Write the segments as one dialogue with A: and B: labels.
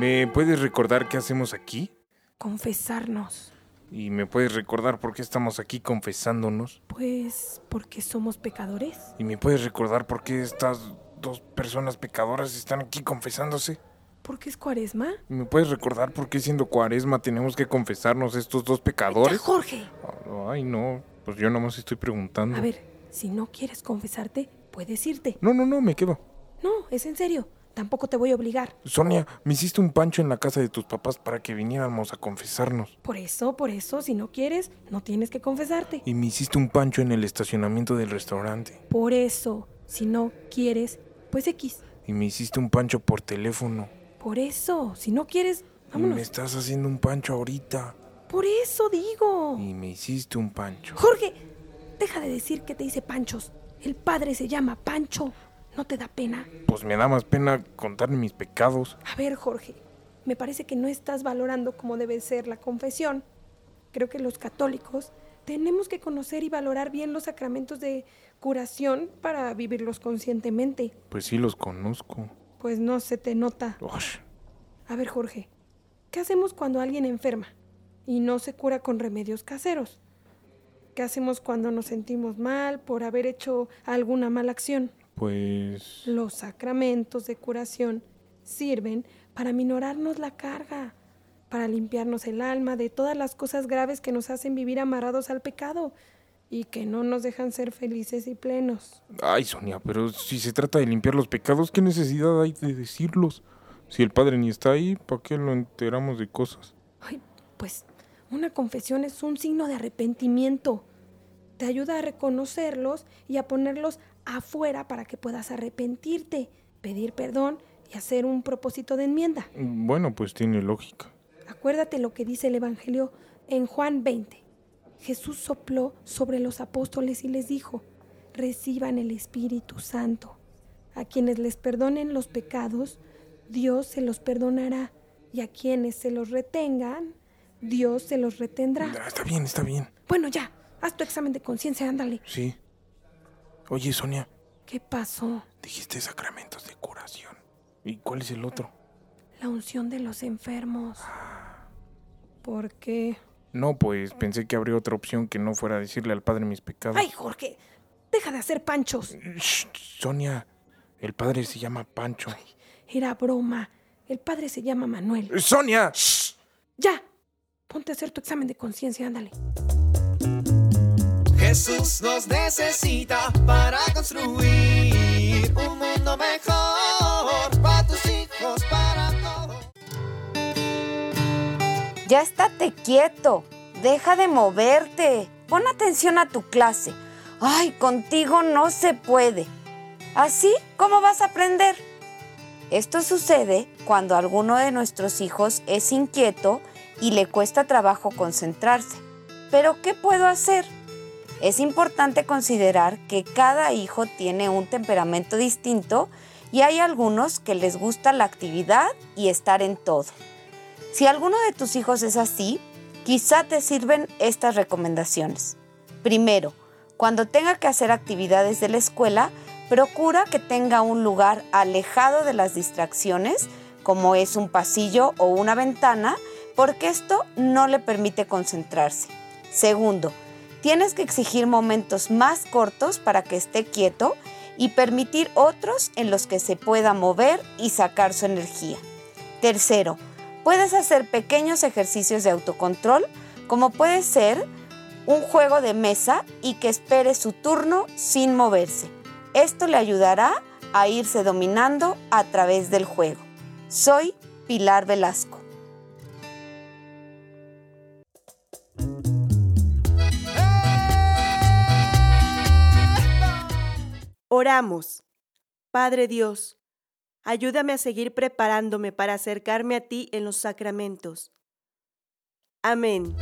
A: ¿Me puedes recordar qué hacemos aquí?
B: Confesarnos.
A: ¿Y me puedes recordar por qué estamos aquí confesándonos?
B: Pues porque somos pecadores.
A: ¿Y me puedes recordar por qué estas dos personas pecadoras están aquí confesándose?
B: ¿Por qué es cuaresma?
A: ¿Y me puedes recordar por qué siendo cuaresma tenemos que confesarnos estos dos pecadores?
B: Jorge.
A: Ay, no, pues yo nomás estoy preguntando.
B: A ver, si no quieres confesarte, puedes irte.
A: No, no, no, me quedo.
B: No, es en serio. Tampoco te voy a obligar.
A: Sonia, me hiciste un pancho en la casa de tus papás para que viniéramos a confesarnos.
B: Por eso, por eso, si no quieres, no tienes que confesarte.
A: Y me hiciste un pancho en el estacionamiento del restaurante.
B: Por eso, si no quieres, pues X.
A: Y me hiciste un pancho por teléfono.
B: Por eso, si no quieres,
A: Y
B: vámonos.
A: me estás haciendo un pancho ahorita.
B: Por eso digo.
A: Y me hiciste un pancho.
B: Jorge, deja de decir que te hice panchos. El padre se llama Pancho. ¿No te da pena?
A: Pues me da más pena contar mis pecados.
B: A ver, Jorge, me parece que no estás valorando como debe ser la confesión. Creo que los católicos tenemos que conocer y valorar bien los sacramentos de curación para vivirlos conscientemente.
A: Pues sí los conozco.
B: Pues no se te nota.
A: Ush.
B: A ver, Jorge, ¿qué hacemos cuando alguien enferma y no se cura con remedios caseros? ¿Qué hacemos cuando nos sentimos mal por haber hecho alguna mala acción?
A: Pues...
B: Los sacramentos de curación sirven para minorarnos la carga, para limpiarnos el alma de todas las cosas graves que nos hacen vivir amarrados al pecado y que no nos dejan ser felices y plenos.
A: Ay, Sonia, pero si se trata de limpiar los pecados, ¿qué necesidad hay de decirlos? Si el padre ni está ahí, ¿para qué lo enteramos de cosas?
B: Ay, pues una confesión es un signo de arrepentimiento. Te ayuda a reconocerlos y a ponerlos afuera para que puedas arrepentirte, pedir perdón y hacer un propósito de enmienda.
A: Bueno, pues tiene lógica.
B: Acuérdate lo que dice el Evangelio en Juan 20. Jesús sopló sobre los apóstoles y les dijo, reciban el Espíritu Santo. A quienes les perdonen los pecados, Dios se los perdonará, y a quienes se los retengan, Dios se los retendrá.
A: Ah, Está bien, está bien.
B: Bueno, ya, haz tu examen de conciencia, ándale.
A: Sí. Oye, Sonia,
B: ¿Qué pasó?
A: dijiste sacramentos de curación. ¿Y cuál es el otro?
B: La unción de los enfermos. ¿Por qué?
A: No, pues pensé que habría otra opción que no fuera decirle al padre mis pecados.
B: Ay, Jorge, deja de hacer panchos.
A: Shh, Sonia, el padre se llama Pancho.
B: Era broma. El padre se llama Manuel.
A: ¡Sonia!
B: Ya, ponte a hacer tu examen de conciencia, ándale.
C: Jesús nos necesita para construir un mundo mejor para tus hijos, para todos.
D: Ya estate quieto. Deja de moverte. Pon atención a tu clase. Ay, contigo no se puede. ¿Así? ¿Cómo vas a aprender? Esto sucede cuando alguno de nuestros hijos es inquieto y le cuesta trabajo concentrarse. Pero ¿qué puedo hacer? Es importante considerar que cada hijo tiene un temperamento distinto y hay algunos que les gusta la actividad y estar en todo. Si alguno de tus hijos es así, quizá te sirven estas recomendaciones. Primero, cuando tenga que hacer actividades de la escuela, procura que tenga un lugar alejado de las distracciones, como es un pasillo o una ventana, porque esto no le permite concentrarse. Segundo, Tienes que exigir momentos más cortos para que esté quieto y permitir otros en los que se pueda mover y sacar su energía. Tercero, puedes hacer pequeños ejercicios de autocontrol, como puede ser un juego de mesa y que espere su turno sin moverse. Esto le ayudará a irse dominando a través del juego. Soy Pilar Velasco.
E: Oramos. Padre Dios, ayúdame a seguir preparándome para acercarme a ti en los sacramentos. Amén.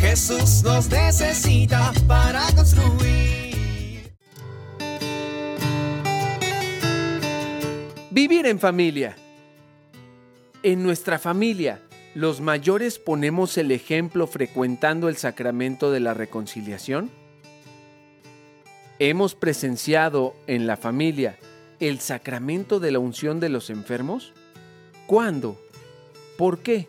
C: Jesús nos necesita para construir.
F: Vivir en familia. En nuestra familia, los mayores ponemos el ejemplo frecuentando el sacramento de la reconciliación. ¿Hemos presenciado en la familia el sacramento de la unción de los enfermos? ¿Cuándo? ¿Por qué?